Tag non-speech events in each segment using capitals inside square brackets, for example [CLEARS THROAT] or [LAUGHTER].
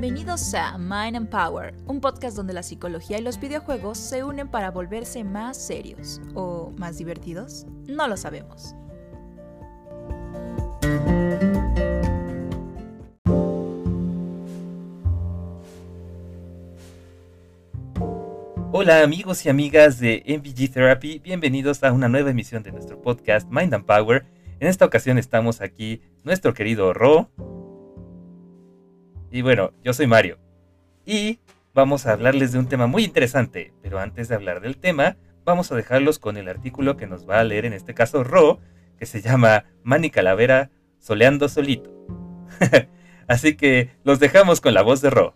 Bienvenidos a Mind and Power, un podcast donde la psicología y los videojuegos se unen para volverse más serios o más divertidos. No lo sabemos. Hola amigos y amigas de MVG Therapy, bienvenidos a una nueva emisión de nuestro podcast Mind and Power. En esta ocasión estamos aquí nuestro querido Ro, y bueno, yo soy Mario. Y vamos a hablarles de un tema muy interesante. Pero antes de hablar del tema, vamos a dejarlos con el artículo que nos va a leer en este caso Ro, que se llama Manny Calavera soleando solito. [LAUGHS] Así que los dejamos con la voz de Ro.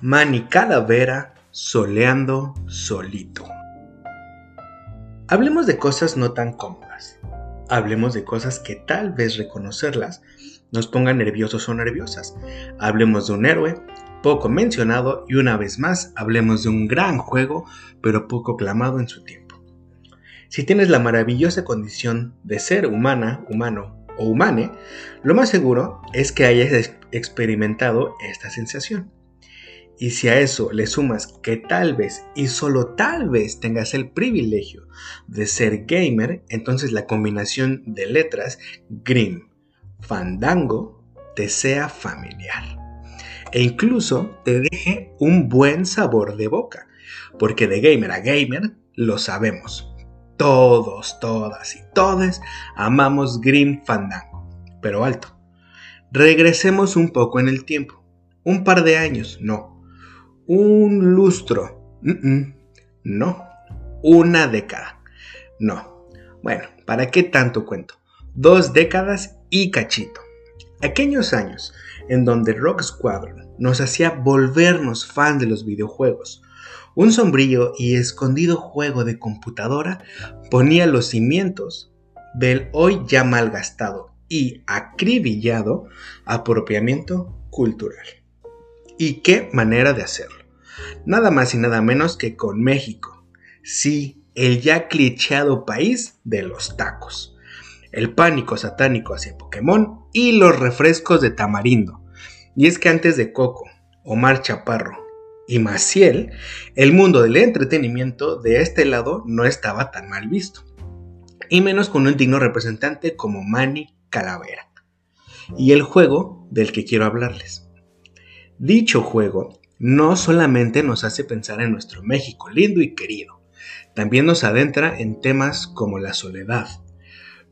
Manny Calavera soleando solito. Hablemos de cosas no tan cómodas. Hablemos de cosas que tal vez reconocerlas nos pongan nerviosos o nerviosas. Hablemos de un héroe poco mencionado y una vez más hablemos de un gran juego pero poco clamado en su tiempo. Si tienes la maravillosa condición de ser humana, humano o humane, lo más seguro es que hayas experimentado esta sensación. Y si a eso le sumas que tal vez y solo tal vez tengas el privilegio de ser gamer, entonces la combinación de letras Grim fandango te sea familiar e incluso te deje un buen sabor de boca, porque de gamer a gamer lo sabemos. Todos, todas y todes amamos Grim Fandango, pero alto. Regresemos un poco en el tiempo, un par de años, no, un lustro, no, una década, no. Bueno, ¿para qué tanto cuento? Dos décadas y cachito. Aquellos años en donde Rock Squadron nos hacía volvernos fan de los videojuegos. Un sombrío y escondido juego de computadora ponía los cimientos del hoy ya malgastado y acribillado apropiamiento cultural. ¿Y qué manera de hacerlo? Nada más y nada menos que con México. Sí, el ya clicheado país de los tacos el pánico satánico hacia Pokémon y los refrescos de tamarindo. Y es que antes de Coco, Omar Chaparro y Maciel, el mundo del entretenimiento de este lado no estaba tan mal visto. Y menos con un digno representante como Manny Calavera. Y el juego del que quiero hablarles. Dicho juego no solamente nos hace pensar en nuestro México lindo y querido, también nos adentra en temas como la soledad,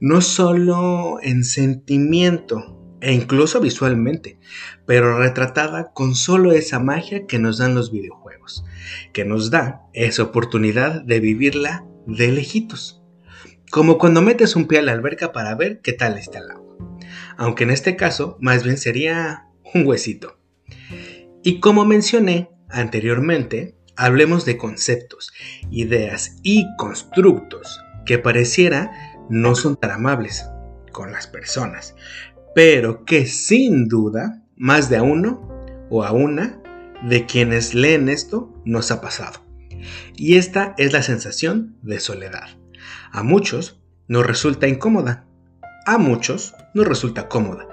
no solo en sentimiento e incluso visualmente, pero retratada con solo esa magia que nos dan los videojuegos, que nos da esa oportunidad de vivirla de lejitos. Como cuando metes un pie a la alberca para ver qué tal está el agua. Aunque en este caso más bien sería un huesito. Y como mencioné anteriormente, hablemos de conceptos, ideas y constructos que pareciera no son tan amables con las personas, pero que sin duda más de a uno o a una de quienes leen esto nos ha pasado. Y esta es la sensación de soledad. A muchos nos resulta incómoda, a muchos nos resulta cómoda,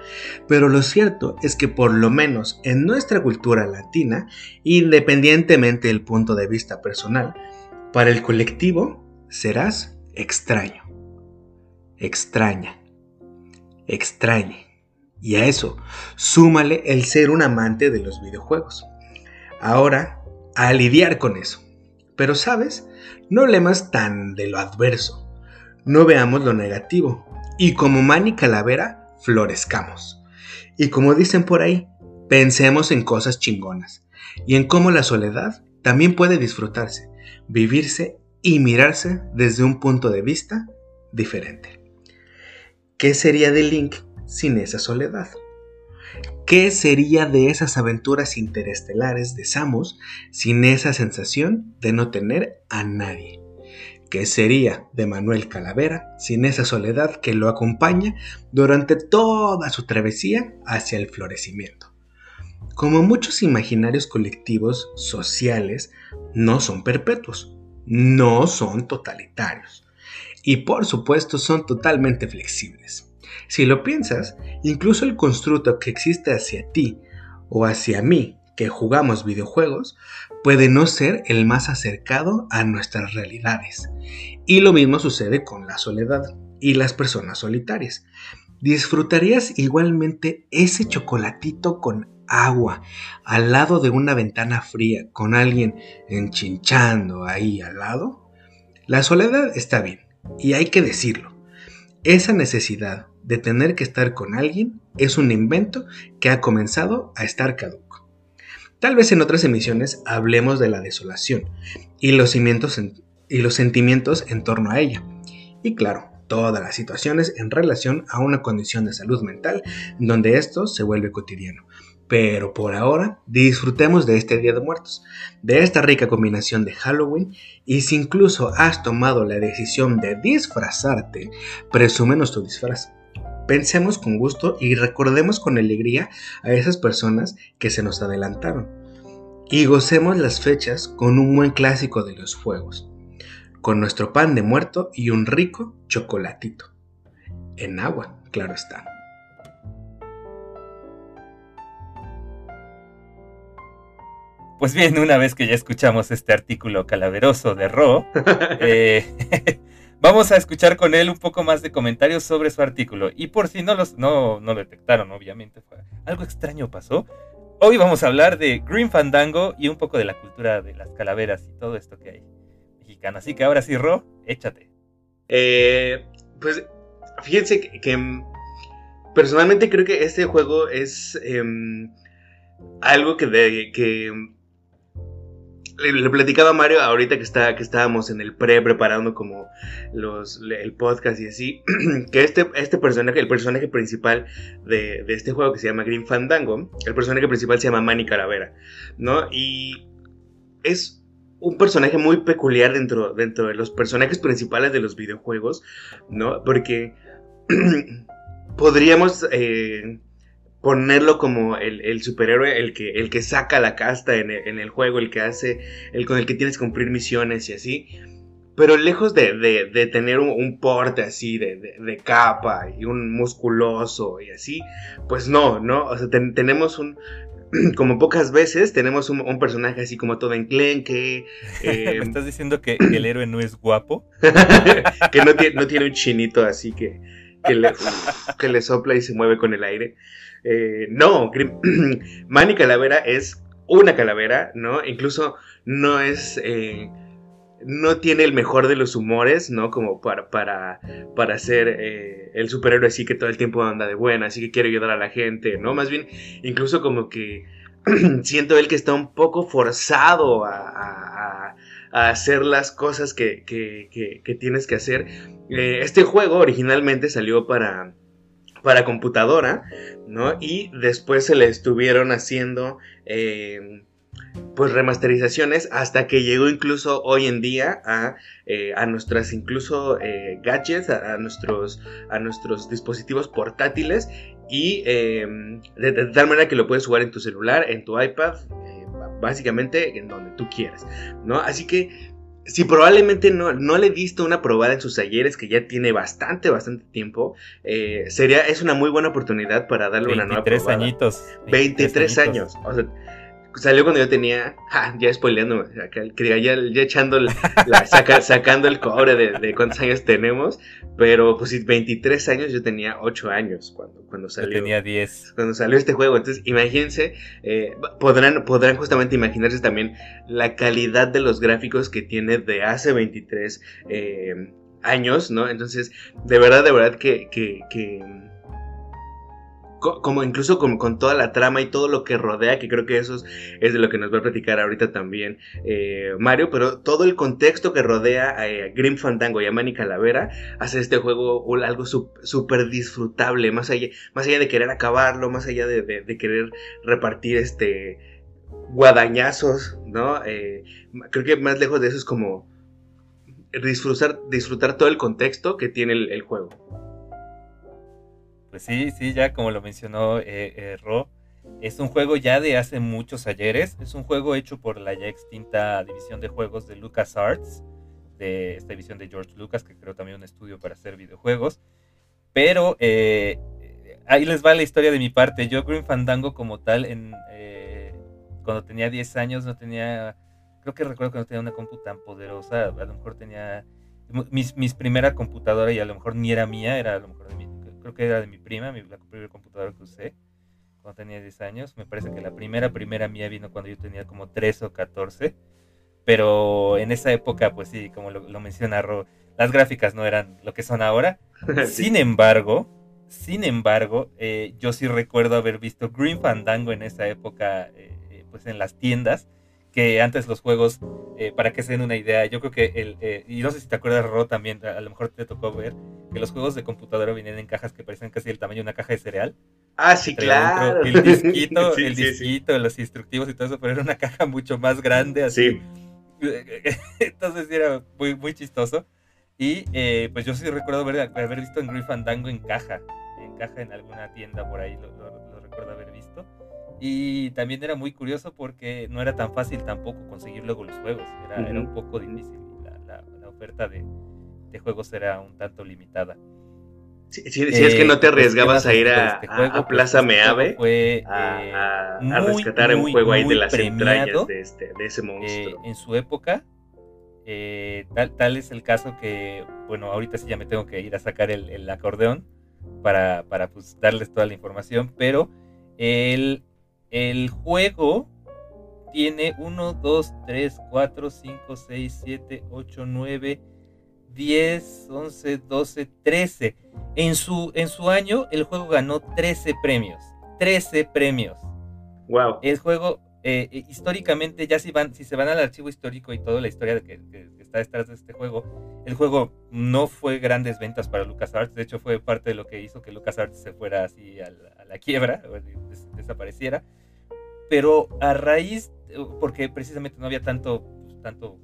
pero lo cierto es que por lo menos en nuestra cultura latina, independientemente del punto de vista personal, para el colectivo serás extraño extraña, extrañe. Y a eso, súmale el ser un amante de los videojuegos. Ahora, a lidiar con eso. Pero sabes, no hablemos tan de lo adverso. No veamos lo negativo. Y como Manny Calavera, florezcamos. Y como dicen por ahí, pensemos en cosas chingonas. Y en cómo la soledad también puede disfrutarse, vivirse y mirarse desde un punto de vista diferente. ¿Qué sería de Link sin esa soledad? ¿Qué sería de esas aventuras interestelares de Samus sin esa sensación de no tener a nadie? ¿Qué sería de Manuel Calavera sin esa soledad que lo acompaña durante toda su travesía hacia el florecimiento? Como muchos imaginarios colectivos sociales, no son perpetuos, no son totalitarios y por supuesto son totalmente flexibles. Si lo piensas, incluso el constructo que existe hacia ti o hacia mí que jugamos videojuegos puede no ser el más acercado a nuestras realidades. Y lo mismo sucede con la soledad y las personas solitarias. ¿Disfrutarías igualmente ese chocolatito con agua al lado de una ventana fría con alguien enchinchando ahí al lado? La soledad está bien, y hay que decirlo. Esa necesidad de tener que estar con alguien es un invento que ha comenzado a estar caduco. Tal vez en otras emisiones hablemos de la desolación y los, y los sentimientos en torno a ella. Y claro, todas las situaciones en relación a una condición de salud mental donde esto se vuelve cotidiano. Pero por ahora disfrutemos de este Día de Muertos, de esta rica combinación de Halloween y si incluso has tomado la decisión de disfrazarte, presúmenos tu disfraz. Pensemos con gusto y recordemos con alegría a esas personas que se nos adelantaron. Y gocemos las fechas con un buen clásico de los fuegos, con nuestro pan de muerto y un rico chocolatito. En agua, claro está. Pues bien, una vez que ya escuchamos este artículo calaveroso de Ro, [LAUGHS] eh, [LAUGHS] vamos a escuchar con él un poco más de comentarios sobre su artículo. Y por si no, los, no, no lo detectaron, obviamente, fue, algo extraño pasó. Hoy vamos a hablar de Green Fandango y un poco de la cultura de las calaveras y todo esto que hay mexicano. Así que ahora sí, Ro, échate. Eh, pues fíjense que, personalmente creo que este juego es em, algo que, de, que le, platicaba a Mario ahorita que, está, que estábamos en el pre preparando como los, el podcast y así, [CLEARS THROAT] que este, este personaje, el personaje principal de, de, este juego que se llama Green Fandango, el personaje principal se llama Manny Calavera, ¿no? Y es un personaje muy peculiar dentro, dentro de los personajes principales de los videojuegos, ¿no? Porque [CLEARS THROAT] podríamos... Eh, ponerlo como el, superhéroe, el que, el que saca la casta en el, juego, el que hace, el con el que tienes que cumplir misiones y así. Pero lejos de, de, tener un, porte así de, capa y un musculoso y así, pues no, ¿no? O sea, tenemos un, [CLEARS THROAT] como pocas veces, tenemos un, personaje así como todo enclenque. Eh, [LAUGHS] ¿Me estás diciendo que, el [CLEARS THROAT] héroe no es guapo? [LAUGHS] que no, no, tiene un chinito así que, que, le, que le sopla y se mueve con el aire. Eh, no, [CLEARS THROAT] Manny Calavera es una calavera, ¿no? Incluso no es... Eh, no tiene el mejor de los humores, ¿no? Como para, para, para ser eh, el superhéroe así que todo el tiempo anda de buena, así que quiere ayudar a la gente, ¿no? Más bien, incluso como que [CLEARS THROAT] siento él que está un poco forzado a, hacer las cosas que, que tienes que hacer. este juego originalmente salió para, para computadora, ¿no? Y después se le estuvieron haciendo eh, pues remasterizaciones hasta que llegó incluso hoy en día a, eh, a nuestras incluso eh, gadgets, a, nuestros, a nuestros dispositivos portátiles y de, de, tal manera que lo puedes jugar en tu celular, en tu iPad, básicamente en donde tú quieras, ¿no? Así que si probablemente no, no, le diste una probada en sus talleres, que ya tiene bastante, bastante tiempo, eh, sería, es una muy buena oportunidad para darle una nueva probada. Añitos, 23 años. O sea, salió cuando yo tenía, [LAUGHS] ya spoileando, ya, ya echando, la, [LAUGHS] sacando el cobre de, cuántos años tenemos, pero pues 23 años, yo tenía 8 años cuando, cuando salió. Yo tenía 10. Cuando salió este juego, entonces imagínense, eh, podrán, podrán justamente imaginarse también la calidad de los gráficos que tiene de hace 23 eh, años, ¿no? Entonces, de verdad, de verdad que, que, que como incluso con, toda la trama y todo lo que rodea, que creo que eso es, de lo que nos va a platicar ahorita también eh, Mario, pero todo el contexto que rodea a, Grim Fandango y a Manny Calavera hace este juego algo súper disfrutable, más allá, más allá de querer acabarlo, más allá de, querer repartir este guadañazos, ¿no? Eh, creo que más lejos de eso es como disfrutar todo el contexto que tiene el juego. Pues sí, sí, ya como lo mencionó eh, eh, Ro, es un juego ya de hace muchos ayeres. Es un juego hecho por la ya extinta división de juegos de LucasArts, de esta división de George Lucas, que creo también un estudio para hacer videojuegos. Pero eh, ahí les va la historia de mi parte. Yo Green Fandango como tal, en, eh, cuando tenía 10 años no tenía, creo que recuerdo que no tenía una compu tan poderosa, a lo mejor tenía mis, mis primera computadora y a lo mejor ni era mía, era a lo mejor de mi, creo que era de mi prima, mi, la primera computadora que usé cuando tenía 10 años. Me parece que la primera, primera mía vino cuando yo tenía como 13 o 14. Pero en esa época, pues sí, como lo, lo menciona Ro, las gráficas no eran lo que son ahora. [LAUGHS] Sin embargo, sin embargo, eh, yo sí recuerdo haber visto Green Fandango en esa época, eh, eh, pues en las tiendas, que antes los juegos, para que se den una idea, yo creo que el, y no sé si te acuerdas, Ro, también, a, lo mejor te tocó ver, que los juegos de computadora venían en cajas que parecían casi el tamaño de una caja de cereal. Ah, sí, claro. El disquito, [LAUGHS] el disquito, los instructivos y todo eso, pero era una caja mucho más grande, así. [LAUGHS] Entonces era muy, muy chistoso. Y eh, pues yo sí recuerdo haber, haber visto en Green Fandango en caja, en caja en alguna tienda por ahí, lo, recuerdo haber visto. Y también era muy curioso porque no era tan fácil tampoco conseguir luego los juegos, era, era un poco difícil, la, la, oferta de, de, juegos era un tanto limitada. Si, si, es que no te eh, arriesgabas a ir a, este a, a, pues, Plaza Meave fue, a, eh, rescatar un juego ahí de las entrañas de, este, de ese monstruo. en su época, eh, tal, es el caso que, bueno, ahorita sí ya me tengo que ir a sacar el, acordeón para, para pues, darles toda la información, pero el, el juego tiene 1, 2, 3, 4, 5, 6, 7, 8, 9, 10, 11, 12, 13. En su, en su año el juego ganó 13 premios. 13 premios. Wow. El juego eh, eh, históricamente, ya si, van, si se van al archivo histórico y toda la historia de que, está detrás de este juego, el juego no fue grandes ventas para LucasArts, de hecho fue parte de lo que hizo que LucasArts se fuera así a la, quiebra, o desapareciera, pero a raíz, porque precisamente no había tanto, tanto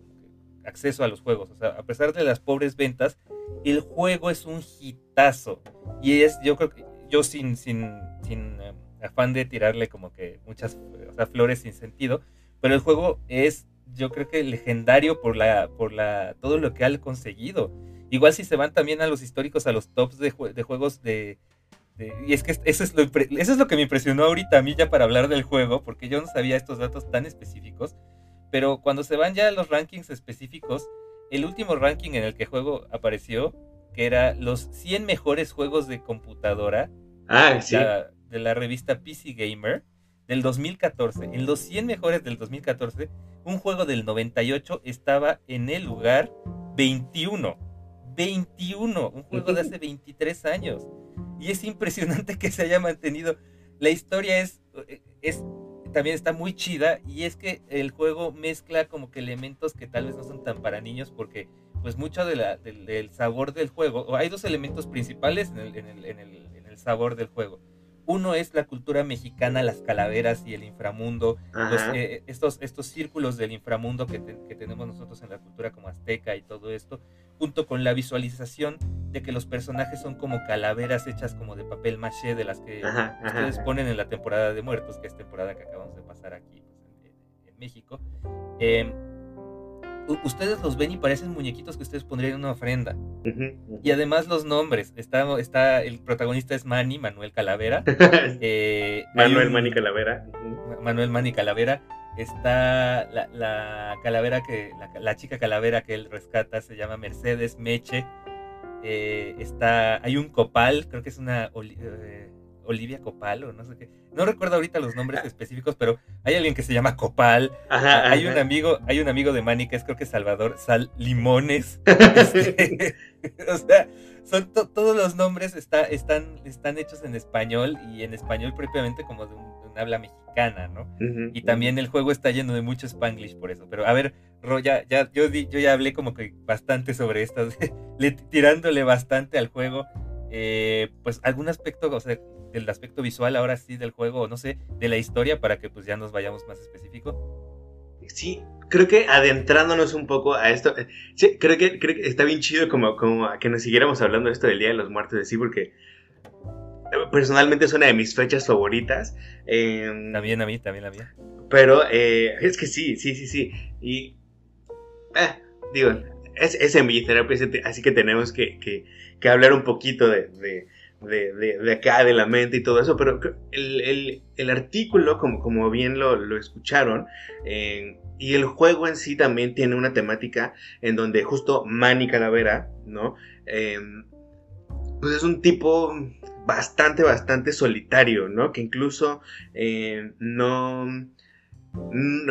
acceso a los juegos, o sea, a pesar de las pobres ventas, el juego es un hitazo, y es, yo creo que, yo sin, sin, sin em, afán de tirarle como que muchas flores sin sentido, pero el juego es yo creo que legendario por la por la todo lo que ha conseguido. Igual si se van también a los históricos, a los tops de, de juegos de, y es que eso es, lo, eso es lo que me impresionó ahorita a mí ya para hablar del juego, porque yo no sabía estos datos tan específicos, pero cuando se van ya a los rankings específicos, el último ranking en el que juego apareció, que era los 100 mejores juegos de computadora, ah, sí de la revista PC Gamer del 2014. En los 100 mejores del 2014, un juego del 98 estaba en el lugar 21. 21, un juego de hace 23 años. Y es impresionante que se haya mantenido. La historia es, es también está muy chida y es que el juego mezcla como que elementos que tal vez no son tan para niños porque pues mucho de la, del, sabor del juego, hay dos elementos principales en el, en el, en el sabor del juego uno es la cultura mexicana, las calaveras y el inframundo, eh, estos, estos círculos del inframundo que, tenemos nosotros en la cultura como azteca y todo esto, junto con la visualización de que los personajes son como calaveras hechas como de papel maché de las que ustedes ponen en la temporada de muertos, que es temporada que acabamos de pasar aquí pues, en, México. Em, ustedes los ven y parecen muñequitos que ustedes pondrían en una ofrenda. Y además los nombres. Está, está, el protagonista es Manny, Manuel Calavera. [LAUGHS] Eh, Manuel Manny Calavera. Manuel Manny Calavera. Está la, calavera que, la, chica calavera que él rescata se llama Mercedes Meche. Eh, está, hay un copal, creo que es una eh, Olivia Copal o no sé qué. No recuerdo ahorita los nombres ah. específicos, pero hay alguien que se llama Copal. hay un amigo, hay un amigo de Manny que es creo que Salvador Sal Limones. [LAUGHS] Este, [LAUGHS] o sea, son todos los nombres está, están, están hechos en español y en español propiamente como de un, habla mexicana, ¿no? y también el juego está lleno de mucho spanglish por eso. Pero a ver, Ro, ya, yo, yo ya hablé como que bastante sobre esto, [LAUGHS] tirándole bastante al juego. Eh, pues algún aspecto, o sea, del aspecto visual ahora sí del juego, no sé, de la historia para que pues ya nos vayamos más específico. Sí, creo que adentrándonos un poco a esto, eh, sí, creo que, creo que está bien chido como, como que nos siguiéramos hablando de esto del Día de los Muertos, de sí, porque eh, personalmente es una de mis fechas favoritas. Em, también a mí, también la mía. Pero eh, es que sí, sí, sí, sí. Y, digo, es, es en terapia, así que tenemos que, que, que hablar un poquito de, de, acá, de la mente y todo eso, pero el, el, artículo, como, como bien lo, lo escucharon, y el juego en sí también tiene una temática en donde justo Manny Calavera, ¿no? Em, pues es un tipo bastante, bastante solitario, ¿no? Que incluso eh, no,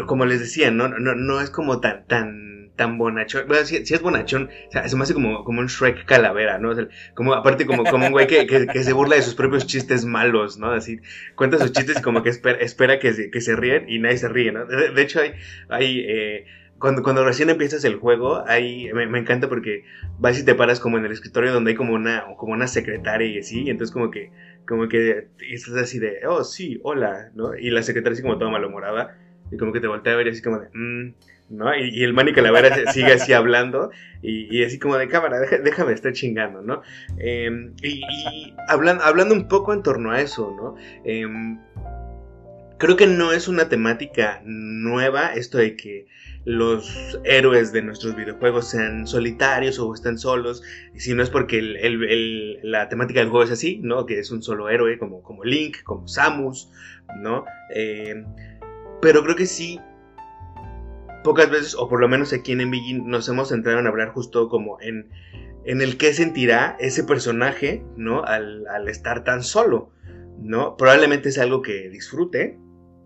como les decía, no, no, no es como tan, tan tan bonachón. Bueno, si, es bonachón, se me hace como, como un Shrek calavera, ¿no? como, aparte, como, como un güey que, que, se burla de sus propios chistes malos, ¿no? Así, cuenta sus chistes y como que espera, espera que, se, que se ríen y nadie se ríe, ¿no? De, hecho, hay, hay eh, cuando, cuando recién empiezas el juego, ahí me, me, encanta porque vas y te paras como en el escritorio donde hay como una, como una secretaria y así, y entonces como que, como que estás así de, oh, sí, hola, ¿no? Y la secretaria así como toda malhumorada, y como que te voltea a ver y así como de, mmm, ¿no? Y, el Manny Calavera sigue así [LAUGHS] hablando y, así como de cámara, déjame estar chingando, ¿no? Em, y, hablando, hablando un poco en torno a eso, ¿no? Em, creo que no es una temática nueva esto de que los héroes de nuestros videojuegos sean solitarios o estén solos, si no es porque la temática del juego es así, ¿no? Que es un solo héroe como, como Link, como Samus, ¿no? Em, pero creo que sí pocas veces, o por lo menos aquí en Envigi, nos hemos centrado en hablar justo como en, en el qué sentirá ese personaje, ¿no? Al, estar tan solo, ¿no? Probablemente es algo que disfrute,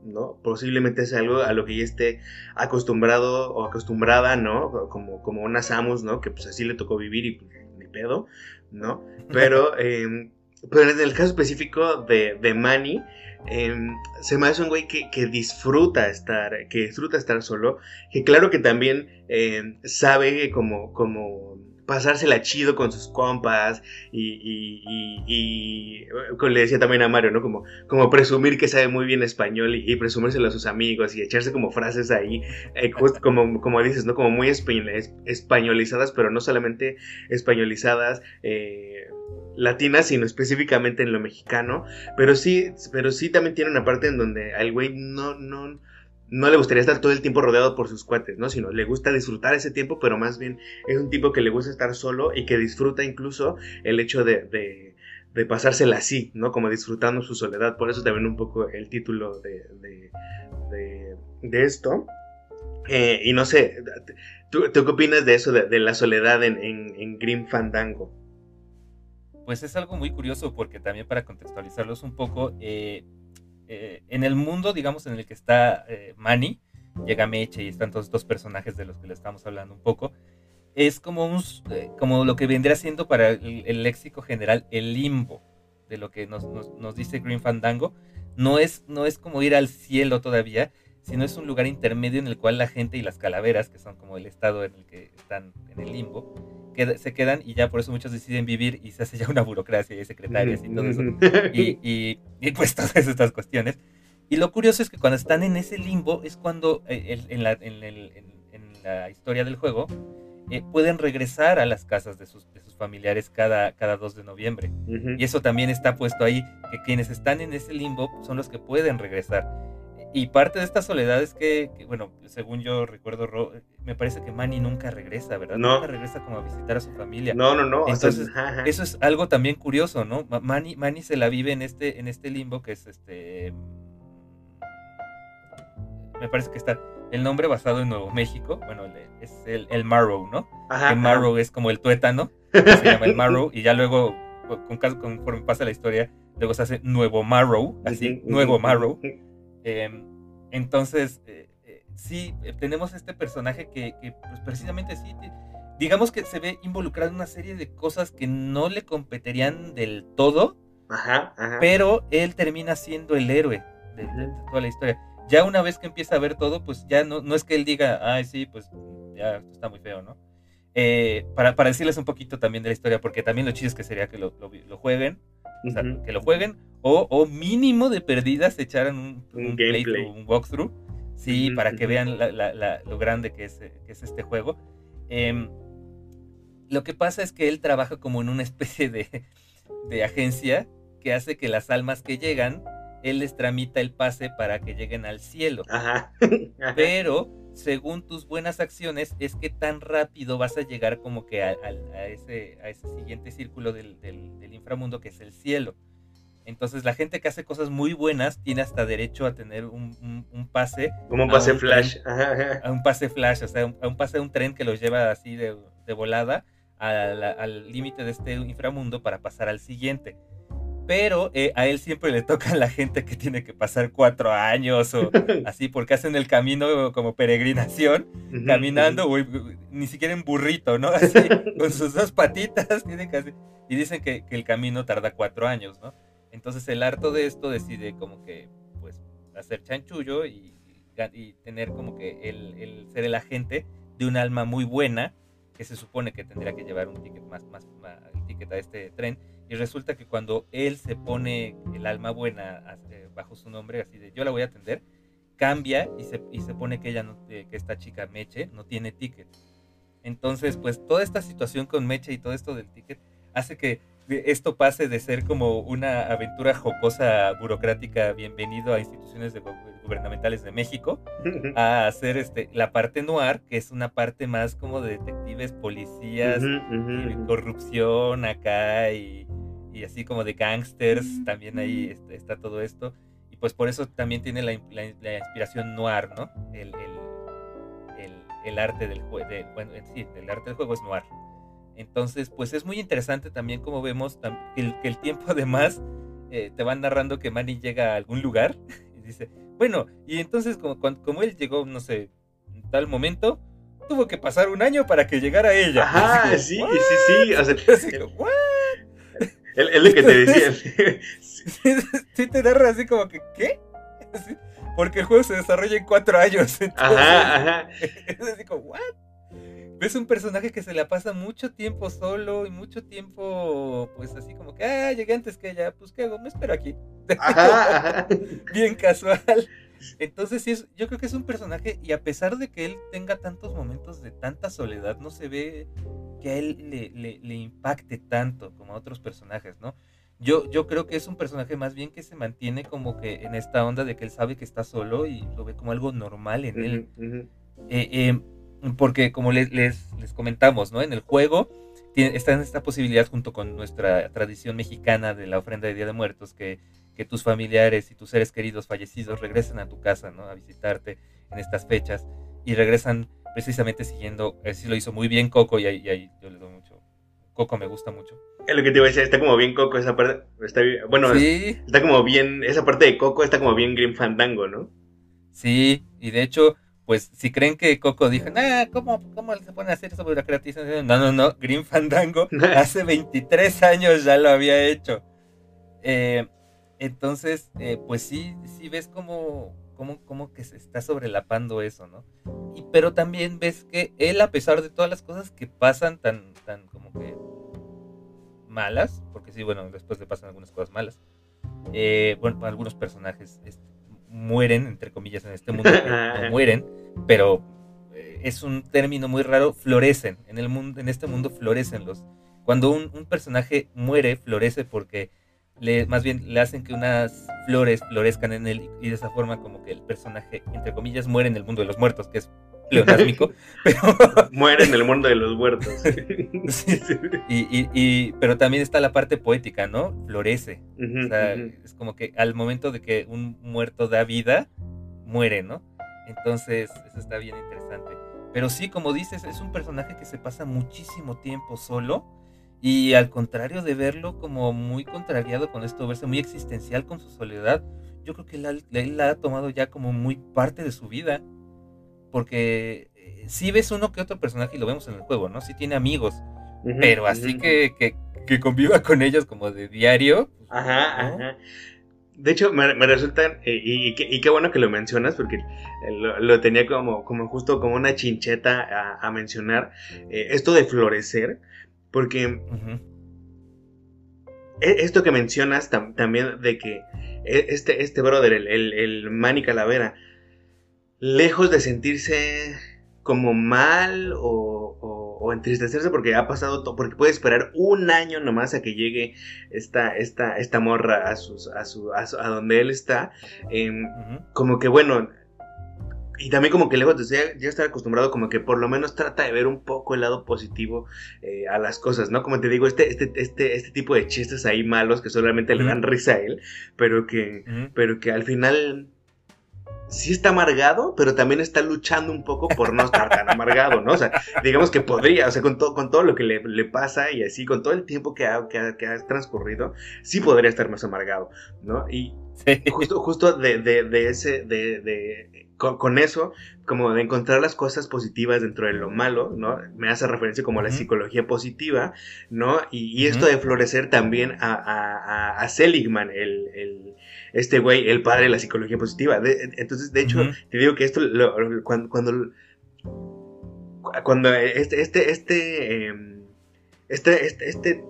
¿no? Posiblemente es algo a lo que ya esté acostumbrado o acostumbrada, ¿no? Como, como una Samus, ¿no? Que pues así le tocó vivir y pues, ni pedo, ¿no? Pero, [LAUGHS] em, pero en el caso específico de, de Manny, Em, se me hace un güey que, disfruta estar, que disfruta estar solo, que claro que también em, sabe como, como pasársela chido con sus compas y, y, y, como le decía también a Mario, ¿no? Como, como presumir que sabe muy bien español y, presumírselo a sus amigos y echarse como frases ahí, eh, [LAUGHS] como, como dices, ¿no? Como muy españolizadas, pero no solamente españolizadas. Eh, latina, sino específicamente en lo mexicano. Pero sí, pero sí también tiene una parte en donde al güey no, no, no le gustaría estar todo el tiempo rodeado por sus cuates, ¿no? Sino le gusta disfrutar ese tiempo, pero más bien es un tipo que le gusta estar solo y que disfruta incluso el hecho de, de, de pasársela así, ¿no? Como disfrutando su soledad. Por eso también un poco el título de, de, de esto. Eh, y no sé, ¿tú, qué opinas de eso, de, la soledad en, en, en Grim Fandango? Pues es algo muy curioso porque también para contextualizarlos un poco, eh, eh, en el mundo, digamos, en el que está eh, Manny, llega Meche y están todos estos personajes de los que le estamos hablando un poco, es como, un, como lo que vendría siendo para el, léxico general el limbo de lo que nos, nos, dice Green Fandango. No es, no es como ir al cielo todavía, sino es un lugar intermedio en el cual la gente y las calaveras, que son como el estado en el que están en el limbo, se quedan y ya por eso muchos deciden vivir y se hace ya una burocracia y secretarias y todo eso. Y, y, pues [LAUGHS] todas estas cuestiones. Y lo curioso es que cuando están en ese limbo es cuando eh, en, la, en, la, historia del juego eh, pueden regresar a las casas de sus, de sus familiares cada, cada 2 de noviembre. Y eso también está puesto ahí, que quienes están en ese limbo son los que pueden regresar. Y parte de esta soledad es que, bueno, según yo recuerdo, me parece que Manny nunca regresa, ¿verdad? No. Nunca regresa como a visitar a su familia. No, no, no. Entonces, eso es algo también curioso, ¿no? Manny, Manny se la vive en este, en este limbo que es este. Me parece que está el nombre basado en Nuevo México. Bueno, es el, el Marrow, ¿no? Ajá, el Marrow es como el tuétano, se llama el [LAUGHS] Marrow, y ya luego, conforme pasa la historia, luego se hace Nuevo Marrow, así, Nuevo Marrow. Em, entonces, eh, eh, sí, eh, tenemos este personaje que, pues precisamente sí, digamos que se ve involucrado en una serie de cosas que no le competirían del todo, pero él termina siendo el héroe de, toda la historia. Ya una vez que empieza a ver todo, pues ya no, no es que él diga, ay, sí, pues ya está muy feo, ¿no? para, para, decirles un poquito también de la historia, porque también lo chido es que sería que lo, lo jueguen, que lo jueguen, o, mínimo de perdidas echaran un, un, un walkthrough, sí, para que vean lo grande que es, es este juego. Em, lo que pasa es que él trabaja como en una [LAUGHS] especie de, de agencia que hace que las almas que llegan, él les tramita el pase para que lleguen al cielo. [LAUGHS] Pero según tus buenas acciones, es que tan rápido vas a llegar como que a, ese, a ese, siguiente círculo del, del, inframundo que es el cielo. Entonces la gente que hace cosas muy buenas tiene hasta derecho a tener un, un, pase. Como un pase flash. A un pase flash, o sea, a un pase de un tren que los lleva así de, de volada al límite de este inframundo para pasar al siguiente pero eh, a él siempre le toca la gente que tiene que pasar cuatro años o [LAUGHS] así, porque hacen el camino como peregrinación, caminando, ni siquiera en burrito, ¿no? [LAUGHS] Así, con sus dos patitas, [LAUGHS] tienen que y dicen que, el camino tarda cuatro años, ¿no? Entonces el harto de esto decide como que, pues, hacer chanchullo y, tener como que el, ser el agente de un alma muy buena, que se supone que tendría que llevar un ticket más, más, más el ticket a este tren, y resulta que cuando él se pone el alma buena eh, bajo su nombre, así de yo la voy a atender, cambia y se, y se pone que ella, no, eh, que esta chica Meche, no tiene ticket. Entonces, pues toda esta situación con Meche y todo esto del ticket hace que esto pase de ser como una aventura jocosa burocrática bienvenido a instituciones gubernamentales de México [LAUGHS] a hacer este la parte noir que es una parte más como de detectives policías corrupción acá y, y así como de gangsters, también ahí está, todo esto. Y pues por eso también tiene la, inspiración noir, ¿no? El, arte del juego, bueno, sí, el arte del juego es noir. Entonces, pues es muy interesante también como vemos que el, que el tiempo [LAUGHS] además eh, te van narrando que Manny llega a algún lugar [LAUGHS] y dice, bueno, y entonces como, como él llegó, no sé, en tal momento, tuvo que pasar un año para que llegara ella. Ajá, sí, sí, sí, o sea, [LAUGHS] es lo que te decía. [LAUGHS] sí, te narra así como que, ¿qué? porque el juego se desarrolla en cuatro años. [LAUGHS] ajá, ajá. Es así como, ¿what? Ves un personaje que se la pasa mucho tiempo solo y mucho tiempo, pues así como que, ah, llegué antes que ella, pues qué hago, me espero aquí. [LAUGHS] Ajá, ajá. Bien casual. Entonces sí, es, yo creo que es un personaje y a pesar de que él tenga tantos momentos de tanta soledad, no se ve que a él le, le, impacte tanto como a otros personajes, ¿no? Yo, yo creo que es un personaje más bien que se mantiene como que en esta onda de que él sabe que está solo y lo ve como algo normal en él. Eh, eh, porque como les, les, les, comentamos, ¿no? En el juego está en esta posibilidad junto con nuestra tradición mexicana de la ofrenda de Día de Muertos que que tus familiares y tus seres queridos fallecidos regresen a tu casa, ¿no? A visitarte en estas fechas y regresan precisamente siguiendo, así lo hizo muy bien Coco y ahí, yo le doy mucho. Coco me gusta mucho. Es lo que te iba a decir, está como bien Coco esa parte, está bueno, está como bien, esa parte de Coco está como bien Green Fandango, ¿no? Sí, y de hecho, pues si creen que Coco dijo, ah, ¿cómo, ¿cómo se pone a hacer eso burocratización? No, no, no, Green Fandango [LAUGHS] hace 23 años ya lo había hecho. Eh, entonces, eh, pues sí, sí ves como, como, que se está sobrelapando eso, ¿no? Y, pero también ves que él, a pesar de todas las cosas que pasan tan, tan como que malas, porque sí, bueno, después le pasan algunas cosas malas, eh, bueno, algunos personajes este, mueren, entre comillas, en este mundo, no [LAUGHS] mueren, pero eh, es un término muy raro, florecen, en, el mundo, en este mundo florecen los... Cuando un, un personaje muere, florece porque más bien le hacen que unas flores florezcan en él y de esa forma como que el personaje, entre comillas, muere en el mundo de los muertos, que es pleonásmico, [LAUGHS] pero... muere en el mundo de los muertos. [LAUGHS] y, pero también está la parte poética, ¿no? Florece. o sea, es como que al momento de que un muerto da vida, muere, ¿no? Entonces, eso está bien interesante. Pero sí, como dices, es un personaje que se pasa muchísimo tiempo solo y al contrario de verlo como muy contrariado con esto, verse muy existencial con su soledad, yo creo que él, la ha tomado ya como muy parte de su vida. Porque eh, si ves uno que otro personaje y lo vemos en el juego, ¿no? Sí tiene amigos, pero así que, que, conviva con ellos como de diario. Pues, ajá, ajá. De hecho, me, resulta, eh, y, qué bueno que lo mencionas, porque eh, lo, tenía como, como justo como una chincheta a, mencionar, esto de florecer, porque e, esto que mencionas también de que e, este, este brother, el, el, el Manny Calavera, lejos de sentirse como mal o, o, entristecerse porque ha pasado todo, porque puede esperar un año nomás a que llegue esta, esta, esta morra a, sus, a, su, a, donde él está, em, como que bueno, y también como que lejos de ya, ya estar acostumbrado como que por lo menos trata de ver un poco el lado positivo eh, a las cosas, ¿no? Como te digo, este, este, este, este tipo de chistes ahí malos que solamente le dan risa a él, pero que, pero que al final sí está amargado, pero también está luchando un poco por no estar tan amargado, ¿no? O sea, digamos que podría, o sea, con, todo con todo lo que le, pasa y así, con todo el tiempo que ha, que ha, transcurrido, sí podría estar más amargado, ¿no? Y justo, justo de, de, de ese, de, de con, eso, como de encontrar las cosas positivas dentro de lo malo, ¿no? Me hace referencia como a la psicología positiva, ¿no? Y, esto de florecer también a, a, a Seligman, el, este güey, el padre de la psicología positiva. entonces, de hecho, te digo que esto, cuando, cuando, cuando este, este, este, em, este, este, este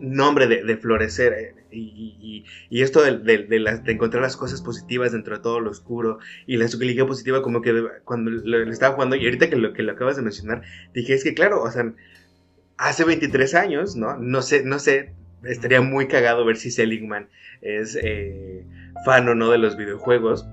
nombre de, de florecer, y, esto de, de, encontrar las cosas positivas dentro de todo lo oscuro y la psicología positiva como que cuando le, estaba jugando y ahorita que lo, que lo acabas de mencionar dije es que claro, o sea, hace 23 años, ¿no? No sé, no sé, estaría muy cagado ver si Seligman es eh, fan o no de los videojuegos.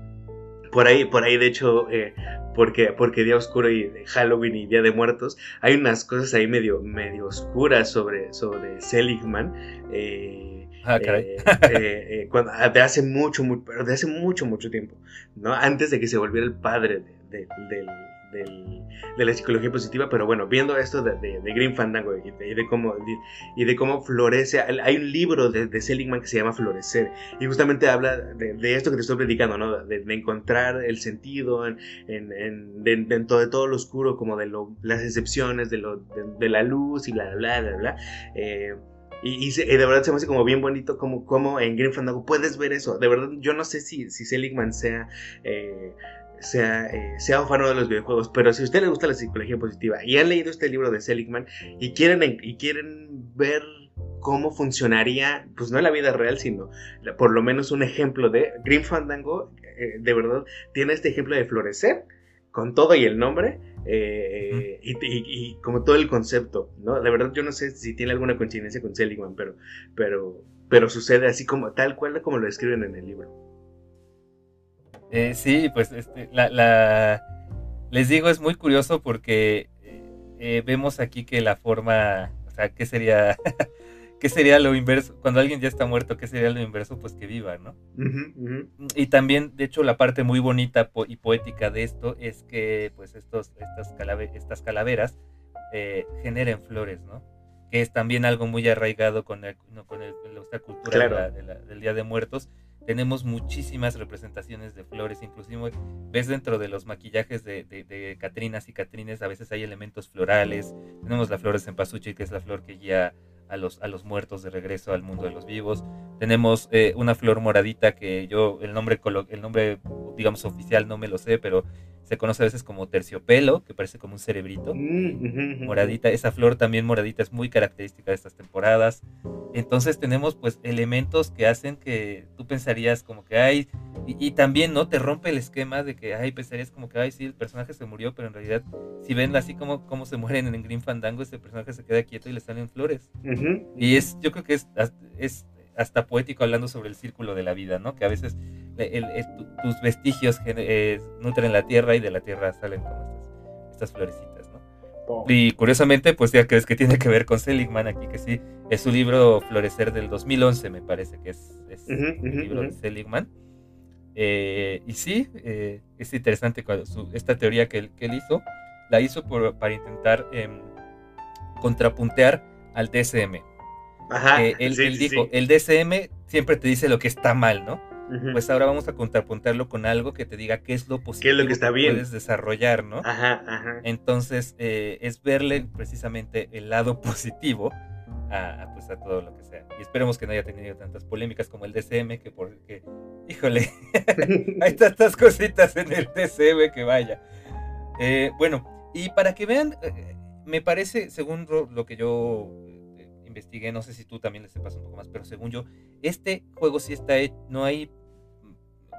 Por ahí, por ahí de hecho, eh, porque, porque Día Oscuro y Halloween y Día de Muertos, hay unas cosas ahí medio, medio oscuras sobre, sobre Seligman. Eh, Ah. Eh, eh, eh, ah, de hace mucho, hace mucho, tiempo, ¿no? Antes de que se volviera el padre de, la psicología positiva, pero bueno, viendo esto de, de Green Fandango y de, cómo, y de cómo florece, hay un libro de, Seligman que se llama Florecer, y justamente habla de, esto que te estoy predicando, ¿no? De, encontrar el sentido en, en, dentro de todo lo oscuro, como de las excepciones, de, lo, de, la luz y bla, bla, bla, bla. Eh, y, de verdad se me hace como bien bonito como, como en Green Fandango puedes ver eso. De verdad, yo no sé si, si Seligman sea, eh, sea, eh, sea de los videojuegos, pero si a usted le gusta la psicología positiva y han leído este libro de Seligman y quieren, y quieren ver cómo funcionaría, pues no la vida real, sino por lo menos un ejemplo de Green Fandango, eh, de verdad, tiene este ejemplo de florecer con todo y el nombre eh, y, como todo el concepto, ¿no? De verdad yo no sé si tiene alguna coincidencia con Seligman, pero, pero, pero sucede así como tal cual como lo escriben en el libro. Eh, sí, pues este, la, les digo, es muy curioso porque eh, vemos aquí que la forma, o sea, ¿qué sería? [LAUGHS] ¿qué sería lo inverso? Cuando alguien ya está muerto, ¿qué sería lo inverso? Pues que viva, ¿no? Y también, de hecho, la parte muy bonita y poética de esto es que, pues, estos, estas, estas calaveras eh, generen flores, ¿no? Que es también algo muy arraigado con, el, con la cultura del Día de Muertos. Tenemos muchísimas representaciones de flores, inclusive ves dentro de los maquillajes de, de, Catrinas y Catrines, a veces hay elementos florales. Tenemos la flor de cempasúchil, que es la flor que guía a los, a los muertos de regreso al mundo de los vivos. Tenemos eh, una flor moradita que yo, el nombre, el nombre, digamos, oficial no me lo sé, pero se conoce a veces como terciopelo, que parece como un cerebrito. Mm, moradita, esa flor también moradita es muy característica de estas temporadas. Entonces tenemos pues elementos que hacen que tú pensarías como que hay, y, también no te rompe el esquema de que, ay, pensarías como que, ay, sí, el personaje se murió, pero en realidad si ven así como, como se mueren en Green Fandango, ese personaje se queda quieto y le salen flores. Y es, yo creo que es, es hasta poético hablando sobre el círculo de la vida, ¿no? Que a veces tus vestigios eh, nutren la tierra y de la tierra salen como estas, florecitas, ¿no? Y curiosamente, pues ya crees que tiene que ver con Seligman aquí, que sí, es su libro Florecer del 2011, me parece que es, el libro de Seligman. Eh, y sí, eh, es interesante esta teoría que él, que él, hizo, la hizo por, para intentar em, contrapuntear al DSM. Ajá, él, dijo, el DSM siempre te dice lo que está mal, ¿no? Pues ahora vamos a contrapuntarlo con algo que te diga qué es lo positivo lo que, está bien? puedes desarrollar, ¿no? Ajá, ajá. Entonces, eh, es verle precisamente el lado [LAUGHS] positivo a, pues, a todo lo que sea. Y esperemos que no haya tenido tantas polémicas como el DCM, que porque, híjole, [LAUGHS] hay tantas cositas en el DCM que vaya. Eh, bueno, y para que vean, eh, me parece, según lo que yo investigué, no sé si tú también le sepas un poco más, pero según yo, este juego sí está, no hay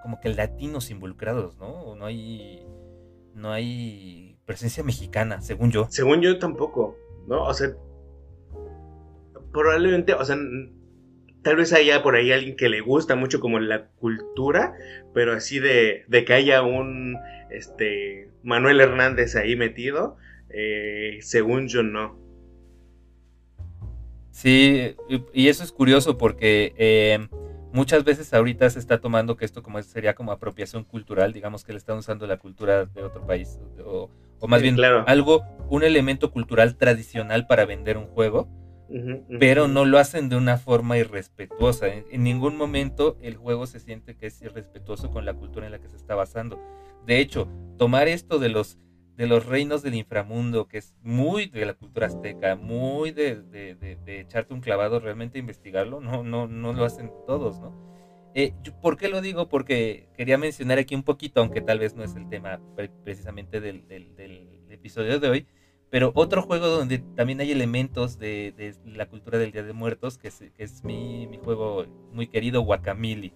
como que latinos involucrados, ¿no? no hay, no hay presencia mexicana, según yo. Según yo tampoco, ¿no? O sea, probablemente, o sea, tal vez haya por ahí alguien que le gusta mucho como la cultura, pero así de, de que haya un este Manuel Hernández ahí metido, eh, según yo no. Sí, y eso es curioso porque eh, muchas veces ahorita se está tomando que esto como sería como apropiación cultural, digamos que le están usando la cultura de otro país, o, más bien algo, un elemento cultural tradicional para vender un juego, pero no lo hacen de una forma irrespetuosa. En, ningún momento el juego se siente que es irrespetuoso con la cultura en la que se está basando. De hecho, tomar esto de los de los reinos del inframundo, que es muy de la cultura azteca, muy de, de, echarte un clavado, realmente investigarlo, no, no, no lo hacen todos, ¿no? Eh, ¿Por qué lo digo? Porque quería mencionar aquí un poquito, aunque tal vez no es el tema precisamente del, episodio de hoy, pero otro juego donde también hay elementos de, la cultura del Día de Muertos, que es, que es mi, mi, juego muy querido, Guacamili.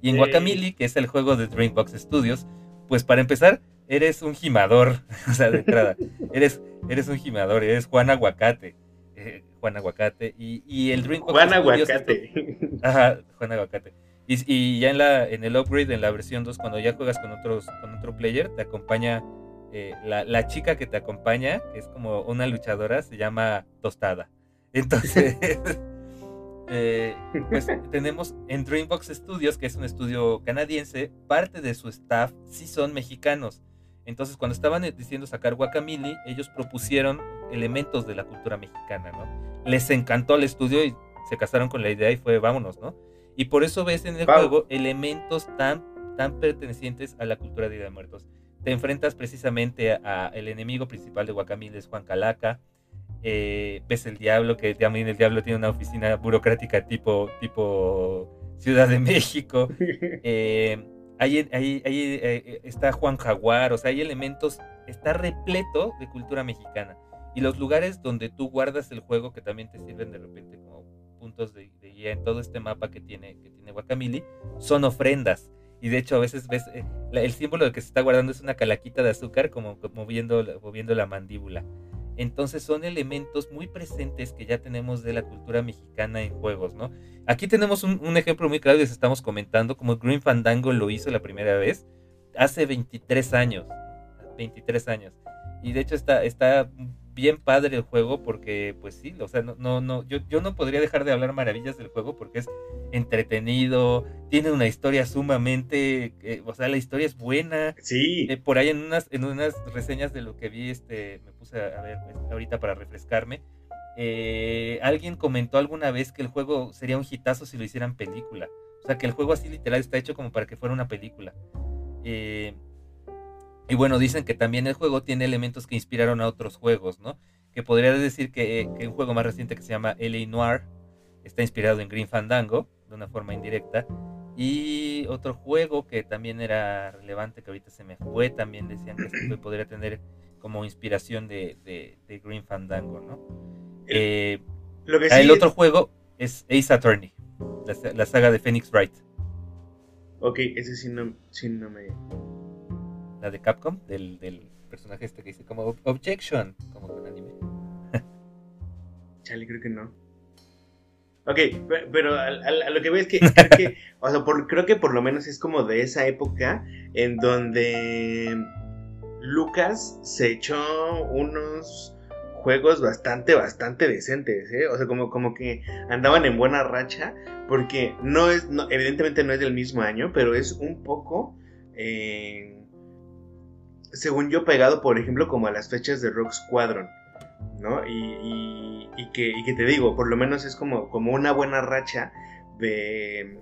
Y en Guacamili, que es el juego de Dreambox Studios, pues para empezar, eres un gimador, [LAUGHS] o sea, de entrada, eres, eres un gimador, eres Juan Aguacate. Eh, Juan Aguacate y, y el Dreambox Juan Aguacate. ajá, Juan Aguacate. Y, y, ya en la en el upgrade, en la versión 2, cuando ya juegas con otros con otro player, te acompaña eh, la, la, chica que te acompaña, que es como una luchadora, se llama Tostada. Entonces, [LAUGHS] eh, pues tenemos en Dreambox Studios, que es un estudio canadiense, parte de su staff sí son mexicanos. Entonces, cuando estaban eh, diciendo sacar Guacamili, ellos propusieron elementos de la cultura mexicana, ¿no? Les encantó el estudio y se casaron con la idea y fue vámonos, ¿no? Y por eso ves en el juego elementos tan, tan pertenecientes a la cultura de Día de Muertos. Te enfrentas precisamente a, el enemigo principal de Guacamili, es Juan Calaca. Eh, ves el diablo, que también el diablo tiene una oficina burocrática tipo, tipo Ciudad de México. [LAUGHS] Eh, ahí, ahí, ahí eh, está Juan Jaguar, o sea, hay elementos, está repleto de cultura mexicana. Y los lugares donde tú guardas el juego, que también te sirven de repente como puntos de, guía en todo este mapa que tiene, que tiene Guacamili, son ofrendas. Y de hecho a veces ves, eh, el símbolo que se está guardando es una calaquita de azúcar como moviendo, moviendo la mandíbula. Entonces son elementos muy presentes que ya tenemos de la cultura mexicana en juegos, ¿no? Aquí tenemos un, ejemplo muy claro que estamos comentando, como Green Fandango lo hizo la primera vez hace 23 años. 23 años. Y de hecho está, está bien padre el juego porque, pues sí, o sea, no, no, no, yo, yo no podría dejar de hablar maravillas del juego porque es entretenido, tiene una historia sumamente, eh, o sea, la historia es buena. Sí. Eh, por ahí en unas, en unas reseñas de lo que vi, este, me puse a, ver pues, ahorita para refrescarme. Eh, alguien comentó alguna vez que el juego sería un hitazo si lo hicieran película. O sea, que el juego así literal está hecho como para que fuera una película. Eh, y bueno, dicen que también el juego tiene elementos que inspiraron a otros juegos, ¿no? Que podría decir que, un juego más reciente que se llama LA Noir está inspirado en Green Fandango, de una forma indirecta. Y otro juego que también era relevante, que ahorita se me fue, también decían que este podría tener como inspiración de, de, Green Fandango, ¿no? Eh, el otro juego es Ace Attorney, la, saga de Phoenix Wright. Ok, ese sí no, sí no me la de Capcom, del, del personaje este que dice como Objection, como con anime. [LAUGHS] Chale, creo que no. Ok, pero a, lo que veo es que, creo que [LAUGHS] o sea, por, creo que por lo menos es como de esa época en donde Lucas se echó unos juegos bastante, bastante decentes, ¿eh? O sea, como, como que andaban en buena racha, porque no es, no, evidentemente no es del mismo año, pero es un poco... Eh, según yo, pegado, por ejemplo, como a las fechas de Rock Squadron, ¿no? Y, y, que, y que, te digo, por lo menos es como, como una buena racha de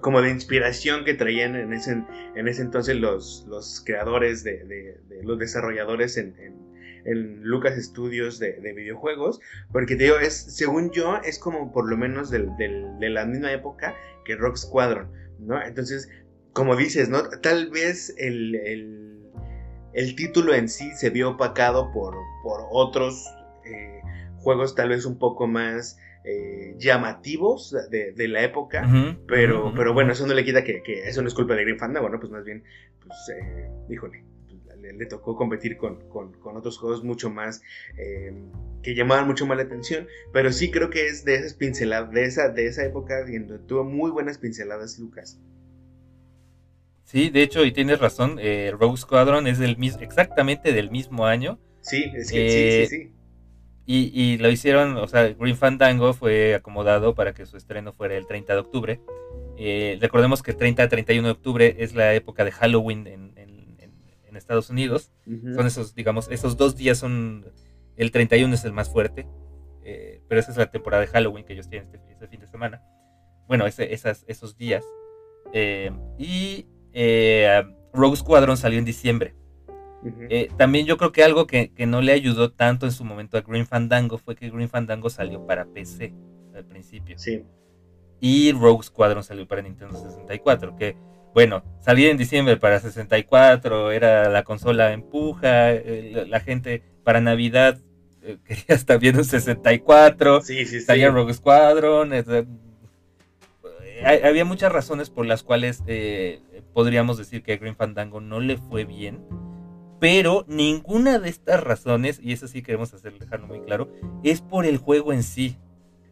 como de inspiración que traían en ese, en ese entonces los, los creadores de, de, los desarrolladores en, en, Lucas Studios de, videojuegos porque te digo es según yo es como por lo menos del, de la misma época que Rock Squadron no entonces como dices no tal vez el el título en sí se vio opacado por, por otros eh, juegos tal vez un poco más eh, llamativos de, la época, pero, pero bueno, eso no le quita que, eso no es culpa de Green Fandango, bueno, pues más bien, pues, eh, híjole, le, tocó competir con, otros juegos mucho más eh, que llamaban mucho más la atención, pero sí creo que es de esas pinceladas, de esa, de esa época donde tuvo muy buenas pinceladas Lucas. Sí, de hecho, y tienes razón, eh, Rogue Squadron es del exactamente del mismo año. Sí, es que sí, sí, sí. Y, y, lo hicieron, o sea, Green Fandango fue acomodado para que su estreno fuera el 30 de octubre. Eh, recordemos que 30 a 31 de octubre es la época de Halloween en, Estados Unidos. Son esos, digamos, esos dos días son. El 31 es el más fuerte. Eh, pero esa es la temporada de Halloween que ellos tienen este, este fin de semana. Bueno, ese, esas, esos días. Eh, y Rogue Squadron salió en diciembre. también yo creo que algo que, que, no le ayudó tanto en su momento a Green Fandango fue que Green Fandango salió para PC al principio. Sí. Y Rogue Squadron salió para Nintendo 64, que bueno, salía en diciembre para 64, era la consola empuja, eh, la gente para Navidad eh, [LAUGHS] quería estar viendo un 64, sí, sí, salía Rogue Squadron, había muchas razones por las cuales eh, podríamos decir que a Green Fandango no le fue bien, pero ninguna de estas razones, y eso sí queremos hacer, dejarlo muy claro, es por el juego en sí.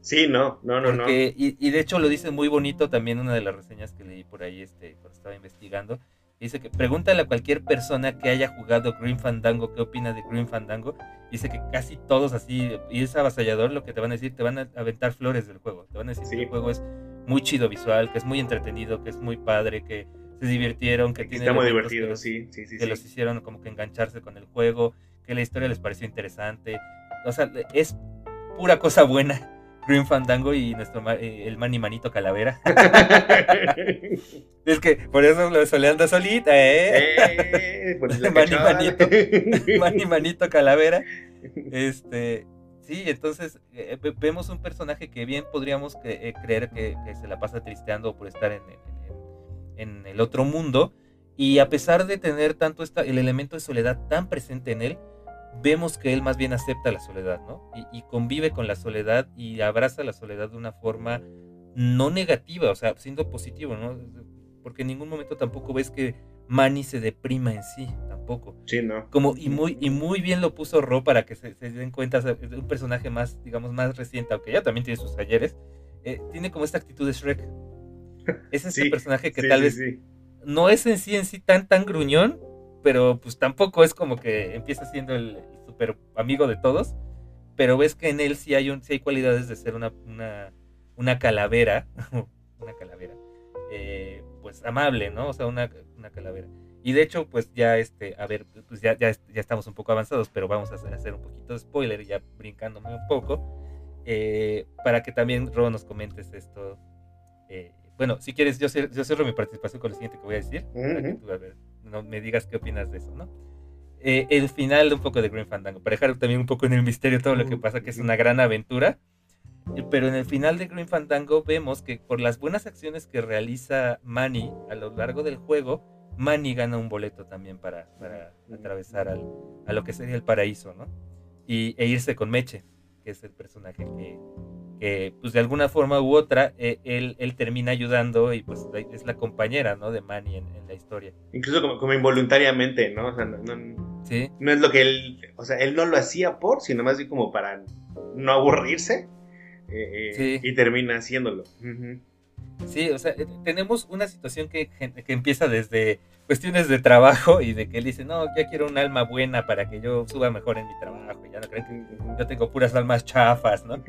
Sí, no, no, no, no. Y, de hecho lo dice muy bonito también una de las reseñas que leí por ahí este, cuando estaba investigando. Dice que pregúntale a cualquier persona que haya jugado Green Fandango qué opina de Green Fandango. Dice que casi todos así, y es avasallador lo que te van a decir, te van a aventar flores del juego. Te van a decir que el juego es muy chido visual, que es muy entretenido, que es muy padre, que se divirtieron, que, tiene... Está muy divertido, sí, sí, sí. Que los hicieron como que engancharse con el juego, que la historia les pareció interesante. O sea, es pura cosa buena [LAUGHS] Green Fandango y nuestro eh, el Manny Manito Calavera. [LAUGHS] es que por eso lo soleando solita, ¿eh? eh [LAUGHS] Manny Manito, Manny Manito Calavera. Este, sí, entonces eh, vemos un personaje que bien podríamos creer que, se la pasa tristeando por estar en, el otro mundo. Y a pesar de tener tanto esta, el elemento de soledad tan presente en él, vemos que él más bien acepta la soledad, ¿no? Y, convive con la soledad y abraza la soledad de una forma no negativa, o sea, siendo positivo, ¿no? Porque en ningún momento tampoco ves que Manny se deprima en sí, tampoco. Sí, ¿no? Como, y muy, y muy bien lo puso Ro para que se, den cuenta, de un personaje más, digamos, más reciente, aunque ya también tiene sus ayeres, eh, tiene como esta actitud de Shrek. [LAUGHS] Es ese personaje que tal vez no es en sí en sí tan tan gruñón, pero pues tampoco es como que empieza siendo el, super amigo de todos, pero ves que en él sí hay, un, sí hay cualidades de ser una, una, calavera, [LAUGHS] una calavera, eh, pues amable, ¿no? O sea, una, calavera. Y de hecho, pues ya, este, a ver, pues ya, ya, ya estamos un poco avanzados, pero vamos a hacer, un poquito de spoiler, ya brincándome un poco, eh, para que también, Ro, nos comentes esto. Eh, bueno, si quieres, yo, yo cierro mi participación con lo siguiente que voy a decir, para que tú, a ver, no me digas qué opinas de eso, ¿no? Eh, el final de un poco de Green Fandango, para dejar también un poco en el misterio todo lo que pasa, que es una gran aventura. Pero en el final de Green Fandango vemos que por las buenas acciones que realiza Manny a lo largo del juego, Manny gana un boleto también para, para atravesar al, a lo que sería el paraíso, ¿no? Y, e irse con Meche, que es el personaje que, que pues de alguna forma u otra, eh, él, él, termina ayudando y pues es la compañera, ¿no? De Manny en, la historia. Incluso como, como, involuntariamente, ¿no? O sea, no, ¿Sí? no es lo que él, o sea, él no lo hacía por, sino más bien como para no aburrirse eh, eh, y termina haciéndolo. Sí, o sea, tenemos una situación que, que empieza desde cuestiones de trabajo y de que él dice, no, ya quiero un alma buena para que yo suba mejor en mi trabajo, ya no creen que yo tengo puras almas chafas, ¿no?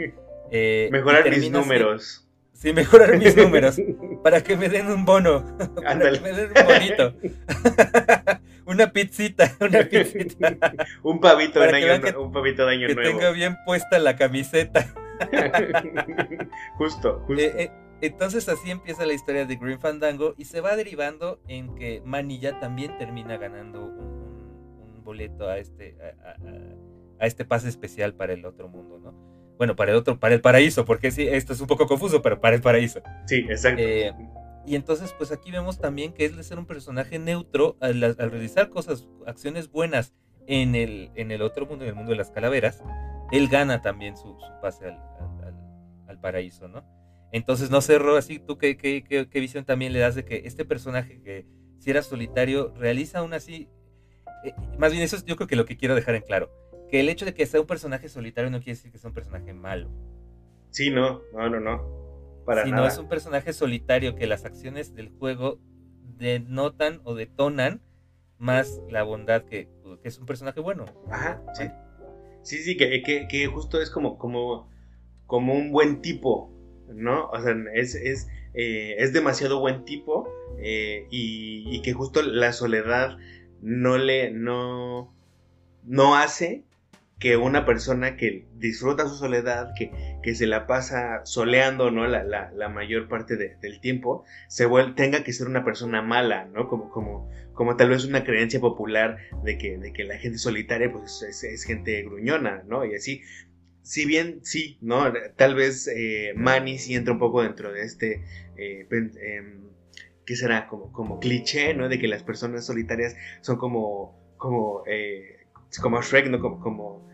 Eh, mejorar mis números. sí, mejorar mis [LAUGHS] números. Para que me den un bono. [LAUGHS] Para que me den un bonito. [LAUGHS] una pizzita, una pizzita. un pavito de año, un pavito de año que nuevo. Que tenga bien puesta la camiseta. [LAUGHS] justo, justo. Eh, eh, entonces así empieza la historia de Green Fandango y se va derivando en que Manilla también termina ganando un, boleto a este, a, este pase especial para el otro mundo, ¿no? Bueno, para el otro, para el paraíso, porque sí, esto es un poco confuso, pero para el paraíso. Sí, exacto. Eh, y entonces, pues aquí vemos también que es de ser un personaje neutro al, realizar cosas, acciones buenas en el, en el otro mundo, en el mundo de las calaveras, él gana también su, pase al, al, paraíso, ¿no? Entonces, no sé, Ro, así tú qué, qué, qué, visión también le das de que este personaje que si era solitario realiza aún así eh, más bien eso es yo creo que lo que quiero dejar en claro. Que el hecho de que sea un personaje solitario no quiere decir que sea un personaje malo. Sí, no, no, no, no. Para si no es un personaje solitario que las acciones del juego denotan o detonan más la bondad que, es un personaje bueno. Ajá, sí. Sí, sí, que, que, justo es como, como, como un buen tipo, ¿no? O sea, es, es, eh, es demasiado buen tipo eh, y, que justo la soledad no le, no, no hace que una persona que disfruta su soledad, que, que se la pasa soleando ¿no? la, la, la mayor parte del tiempo, se vuelve, tenga que ser una persona mala, ¿no? Como, como, como tal vez una creencia popular de que, de que la gente solitaria pues, es, gente gruñona, ¿no? Y así. Si bien sí, ¿no? Tal vez eh, Manny sí entra un poco dentro de este... Eh, em, ¿Qué será? Como, como cliché, ¿no? De que las personas solitarias son como... como eh, como Shrek, ¿no? Como, como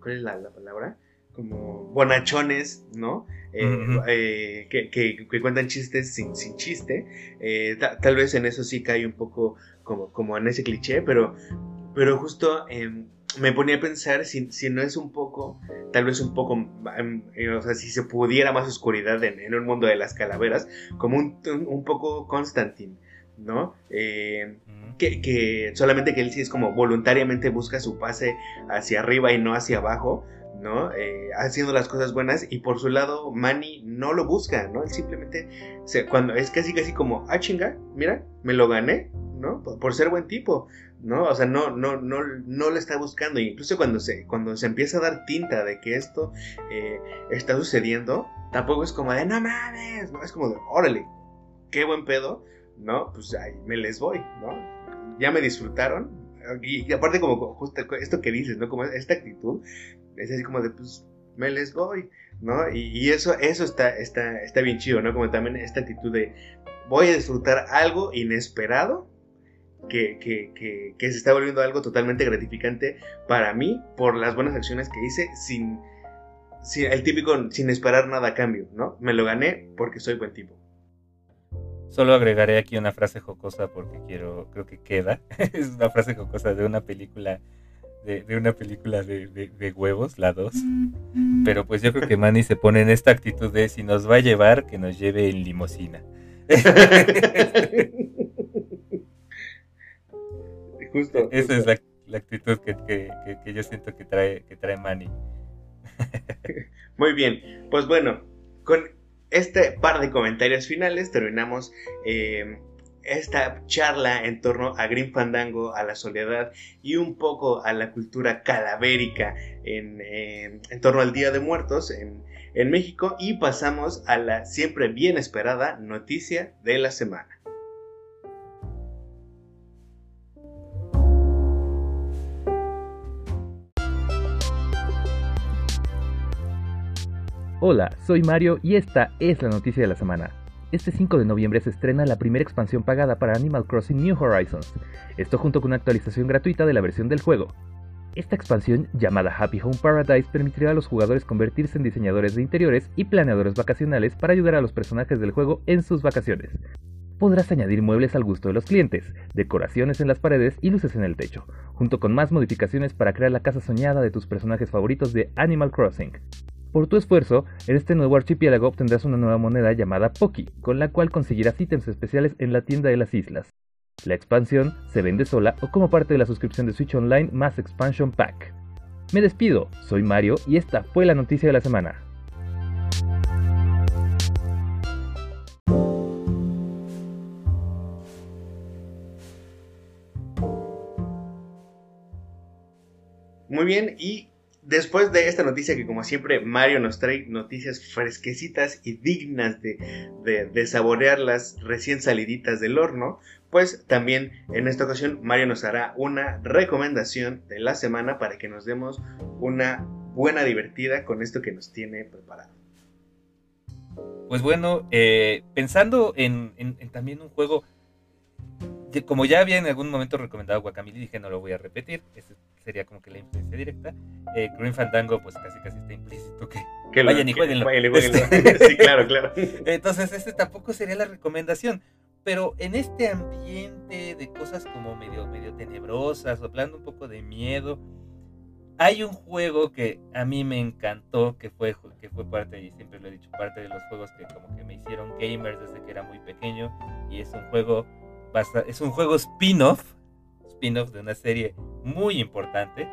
¿cuál es la, palabra? Como bonachones, ¿no? Eh, eh, que, cuentan chistes sin, sin chiste. Eh, tal vez en eso sí cae un poco como, como en ese cliché, pero, pero justo em, me ponía a pensar si, no es un poco, tal vez un poco, em, o sea, si se pudiera más oscuridad en, un mundo de las calaveras, como un, un, poco Constantine. ¿No? que, solamente que él sí es como voluntariamente busca su pase hacia arriba y no hacia abajo, ¿no? Eh, haciendo las cosas buenas y por su lado Manny no lo busca, ¿no? Él simplemente, cuando es casi casi como, ah chinga, mira, me lo gané, ¿no? Por, ser buen tipo, ¿no? O sea, no, no, no, no lo está buscando. incluso cuando se, cuando se empieza a dar tinta de que esto eh, está sucediendo, tampoco es como de, no mames, ¿no? Es como de, órale, qué buen pedo, ¿no? Pues ahí me les voy, ¿no? ya me disfrutaron. Y, aparte como justo esto que dices, ¿no? Como esta actitud, es así como de, pues, me les voy, ¿no? Y, eso, eso está, está, está bien chido, ¿no? Como también esta actitud de, voy a disfrutar algo inesperado que, que, que, que, se está volviendo algo totalmente gratificante para mí por las buenas acciones que hice sin, sin el típico sin esperar nada a cambio, ¿no? Me lo gané porque soy buen tipo. Solo agregaré aquí una frase jocosa porque quiero, creo que queda. [LAUGHS] es una frase jocosa de una película, de, una película de, huevos, la 2. Pero pues yo creo que Manny se pone en esta actitud de si nos va a llevar, que nos lleve en limosina. [LAUGHS] Justo. Esa es la, actitud que, yo siento que trae, que trae Manny. [LAUGHS] Muy bien, pues bueno, con este par de comentarios finales terminamos eh, esta charla en torno a Green Fandango, a la soledad y un poco a la cultura calavérica en, eh, torno al Día de Muertos en, en México y pasamos a la siempre bien esperada noticia de la semana. Hola, soy Mario y esta es la noticia de la semana. Este 5 de noviembre se estrena la primera expansión pagada para Animal Crossing New Horizons, esto junto con una actualización gratuita de la versión del juego. Esta expansión, llamada Happy Home Paradise, permitirá a los jugadores convertirse en diseñadores de interiores y planeadores vacacionales para ayudar a los personajes del juego en sus vacaciones. Podrás añadir muebles al gusto de los clientes, decoraciones en las paredes y luces en el techo, junto con más modificaciones para crear la casa soñada de tus personajes favoritos de Animal Crossing. Por tu esfuerzo, en este nuevo archipiélago obtendrás una nueva moneda llamada Poki, con la cual conseguirás ítems especiales en la tienda de las islas. La expansión se vende sola o como parte de la suscripción de Switch Online más Expansion Pack. Me despido, soy Mario y esta fue la noticia de la semana. Muy bien, y Después de esta noticia que como siempre Mario nos trae noticias fresquecitas y dignas de, saborearlas recién saliditas del horno, pues también en esta ocasión Mario nos hará una recomendación de la semana para que nos demos una buena divertida con esto que nos tiene preparado. Pues bueno, eh, pensando en, también un juego, como ya había en algún momento recomendado Guacamole, dije no lo voy a repetir, este sería como que la influencia directa. Eh, Green Fandango, pues casi casi está implícito que, que vayan y jueguenlo. [LAUGHS] [LAUGHS] sí, claro, claro. Entonces, este tampoco sería la recomendación. pero en este ambiente de cosas como medio, medio tenebrosas, soplando un poco de miedo, hay un juego que a mí me encantó, que fue, que fue parte, y siempre lo he dicho, parte de los juegos que como que me hicieron gamers desde que era muy pequeño, y es un juego, es un juego spin-off, de una serie muy importante,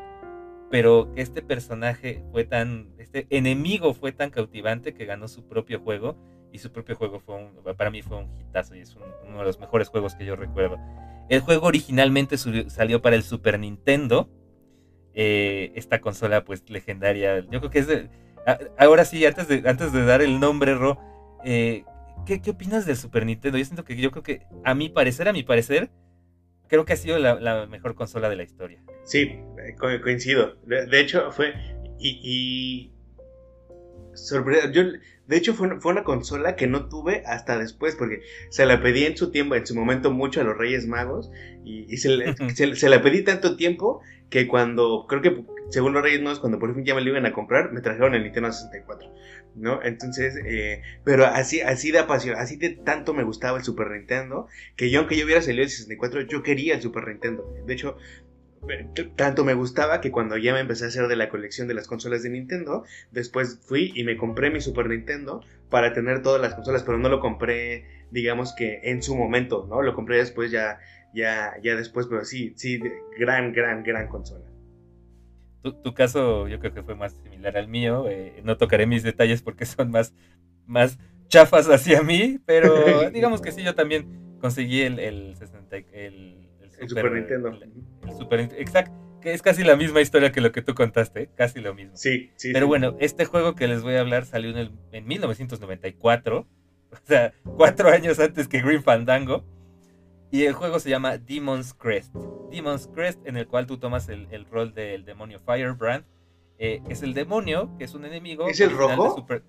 pero que este personaje fue tan, este enemigo fue tan cautivante que ganó su propio juego, y su propio juego fue un, para mí fue un hitazo, y es uno de los mejores juegos que yo recuerdo. El juego originalmente salió para el Super Nintendo, eh, esta consola pues legendaria. Yo creo que es de, ahora sí, antes de, antes de dar el nombre, Ro, eh, ¿qué, opinas del Super Nintendo? Yo siento que yo creo que a mi parecer, a mi parecer, creo que ha sido la, mejor consola de la historia. Sí, coincido. De, hecho, fue... Y, yo, de hecho, fue, fue, una consola que no tuve hasta después, porque se la pedí en su tiempo, en su momento, mucho a los Reyes Magos, y, [LAUGHS] se, se, la pedí tanto tiempo que cuando, creo que según los Reyes Magos, cuando por fin ya me lo iban a comprar, me trajeron el Nintendo 64, ¿no? Entonces, eh, pero así, así de apasión, así de tanto me gustaba el Super Nintendo, que yo, aunque yo hubiera salido el 64, yo quería el Super Nintendo. De hecho, tanto me gustaba que cuando ya me empecé a hacer de la colección de las consolas de Nintendo, después fui y me compré mi Super Nintendo para tener todas las consolas, pero no lo compré, digamos que en su momento, ¿no? Lo compré después ya ya, ya después, pero sí, sí, gran, gran, gran consola. Tu, caso yo creo que fue más similar al mío, eh, no tocaré mis detalles porque son más, más chafas hacia mí, pero [LAUGHS] digamos que sí, yo también conseguí el, el, 60, el, Super, Nintendo. El, Super Exacto, que es casi la misma historia que lo que tú contaste, casi lo mismo. Sí, sí. Pero bueno, este juego que les voy a hablar salió en, el, en 1994, [LAUGHS] o sea, cuatro años antes que Green Fandango. Y el juego se llama Demon's Crest. Demon's Crest, en el cual tú tomas el, rol del demonio Firebrand. Eh, es el demonio, que es un enemigo. ¿Es el rojo? Super,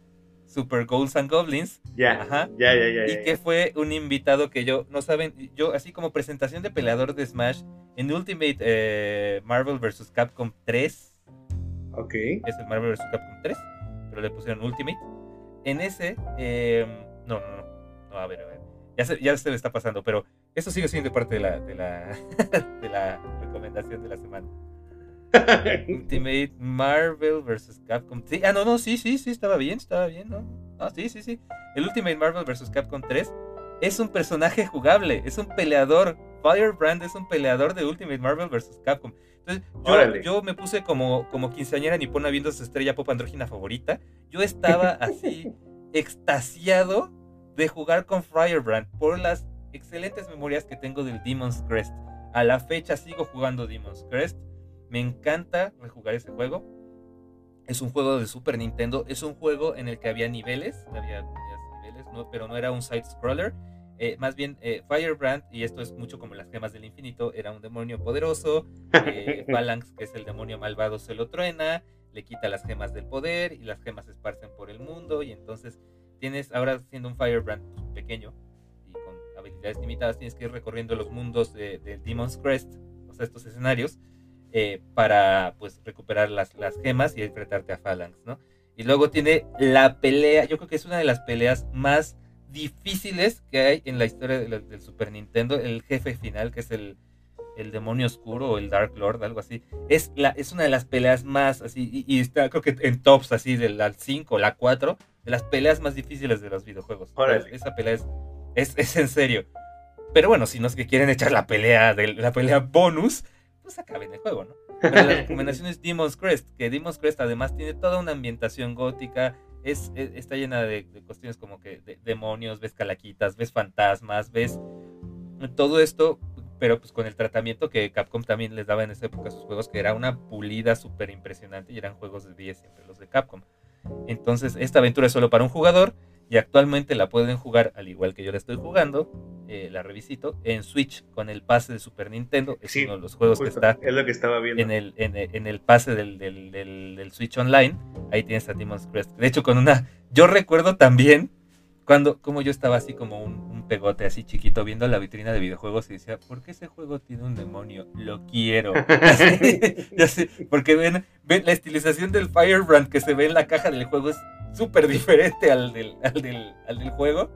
Super Ghouls and Goblins. Ya, Ajá. ya, ya, ya, Y que fue un invitado que yo, no saben, yo así como presentación de peleador de Smash en Ultimate eh, Marvel vs. Capcom 3. Ok. Es el Marvel vs. Capcom 3, pero le pusieron Ultimate. En ese, eh, no, no, no, no, a ver, a ver. Ya se, ya se le está pasando, pero eso sigue siendo parte de la, de la, [LAUGHS] de la recomendación de la semana. Ultimate Marvel vs. Capcom. Sí, ah, no, no, sí, sí, sí, estaba bien, estaba bien, ¿no? Ah, sí, sí, sí. El Ultimate Marvel vs. Capcom 3 es un personaje jugable, es un peleador. Firebrand es un peleador de Ultimate Marvel vs. Capcom. Entonces, yo, yo, me puse como, como quinceañera nipona viendo su estrella pop andrógina favorita. Yo estaba así [LAUGHS] extasiado de jugar con Firebrand por las excelentes memorias que tengo del Demon's Crest. A la fecha sigo jugando Demon's Crest. Me encanta rejugar ese juego. Es un juego de Super Nintendo. Es un juego en el que había niveles. Había niveles, pero no era un side scroller. Eh, más bien, eh, Firebrand, y esto es mucho como las gemas del infinito, era un demonio poderoso. Eh, [LAUGHS] Phalanx, que es el demonio malvado, se lo truena, le quita las gemas del poder y las gemas se esparcen por el mundo. Y entonces tienes, ahora siendo un Firebrand pequeño, habilidades limitadas, tienes que ir recorriendo los mundos de, Demon's Crest, o sea, estos escenarios, eh, para pues recuperar las, las gemas y enfrentarte a Phalanx, ¿no? Y luego tiene la pelea, yo creo que es una de las peleas más difíciles que hay en la historia del Super Nintendo, el jefe final, que es el, el demonio oscuro o el Dark Lord, algo así. Es, la, es una de las peleas más así, y, está creo que en tops así de la 5 o la 4, de las peleas más difíciles de los videojuegos. esa pelea es es, en serio. Pero bueno, si no es que quieren echar la pelea de la pelea bonus, pues acaben el juego, ¿no? Pero la [LAUGHS] recomendación es Demon's Crest, que Demon's Crest además tiene toda una ambientación gótica, es, está llena de, cuestiones como que demonios, ves calaquitas, ves fantasmas, ves todo esto, pero pues con el tratamiento que Capcom también les daba en esa época a sus juegos, que era una pulida súper impresionante y eran juegos de 10 siempre los de Capcom. Entonces, esta aventura es solo para un jugador y actualmente la pueden jugar, al igual que yo la estoy jugando, eh, la revisito, en Switch con el pase de Super Nintendo. Es uno de los juegos que está es lo que estaba viendo. En, el, en, el pase del, del, del, Switch Online. Ahí tienes a Demon's Crest. De hecho, con una... Yo recuerdo también cuando como yo estaba así como un, pegote así chiquito viendo la vitrina de videojuegos y decía, ¿por qué ese juego tiene un demonio? Lo quiero. [LAUGHS] [LAUGHS] porque ven, ven la estilización del Firebrand que se ve en la caja del juego es súper diferente al del, al, del, al del juego.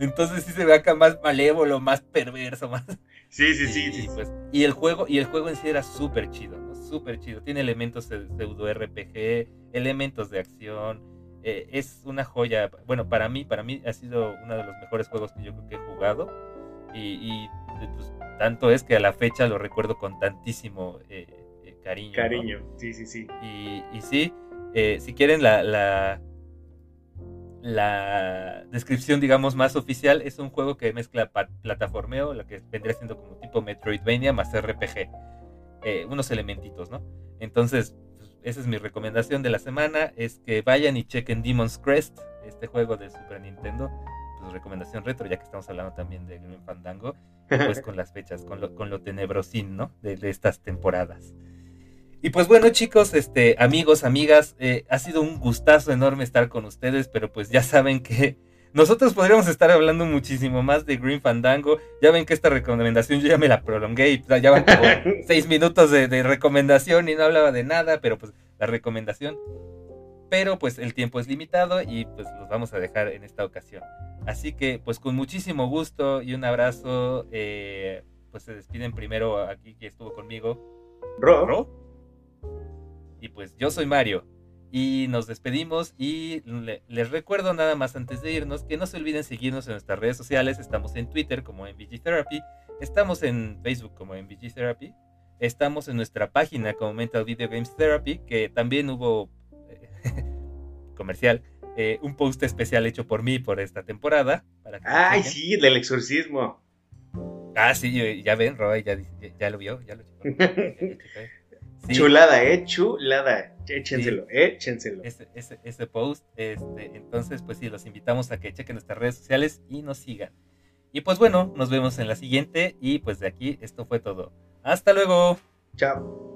Entonces sí se ve acá más malévolo, más perverso, más... Sí, sí, sí. Y, sí. pues, y el juego, y el juego en sí era súper chido, ¿no? Súper chido. Tiene elementos de pseudo RPG, elementos de acción. eh, es una joya. Bueno, para mí, para mí ha sido uno de los mejores juegos que yo creo que he jugado. Y, y, pues, tanto es que a la fecha lo recuerdo con tantísimo eh, eh, cariño. ¿no? Cariño, sí, sí, sí. Y, y sí, eh, si quieren la, la, la descripción, digamos, más oficial, es un juego que mezcla plataformeo, lo que vendría siendo como tipo Metroidvania más RPG. Eh, unos elementitos, ¿no? Entonces, pues, esa es mi recomendación de la semana, es que vayan y chequen Demon's Crest, este juego de Super Nintendo. Pues recomendación retro, ya que estamos hablando también de Grim Fandango, y pues con las fechas, con lo, con lo tenebrosín, ¿no? De, de estas temporadas. Y pues bueno, chicos, este, amigos, amigas, eh, ha sido un gustazo enorme estar con ustedes, pero pues ya saben que [LAUGHS] nosotros podríamos estar hablando muchísimo más de Green Fandango. Ya ven que esta recomendación yo ya me la prolongué y ya van como [LAUGHS] seis minutos de, de recomendación y no hablaba de nada, pero pues la recomendación. Pero pues el tiempo es limitado y pues los vamos a dejar en esta ocasión. Así que pues con muchísimo gusto y un abrazo, eh, pues se despiden primero aquí que estuvo conmigo, Ro, Ro. Y pues yo soy Mario. Y nos despedimos y le- les recuerdo nada más antes de irnos que no se olviden seguirnos en nuestras redes sociales. Estamos en Twitter como MVG Therapy, estamos en Facebook como MVG Therapy, estamos en nuestra página como Mental Video Games Therapy, que también hubo eh, [LAUGHS] comercial, eh, un post especial hecho por mí por esta temporada. Para que Ay, sí, del exorcismo. Ah, sí, ya- ya ven, Roy, ya, ya, ya lo vio, ya lo checó. [LAUGHS] Sí. Chulada, eh, chulada. Échenselo, échenselo. ese, ese, ese post. Este, entonces, pues sí, los invitamos a que chequen nuestras redes sociales y nos sigan. Y pues bueno, nos vemos en la siguiente y pues de aquí esto fue todo. Hasta luego. Chao.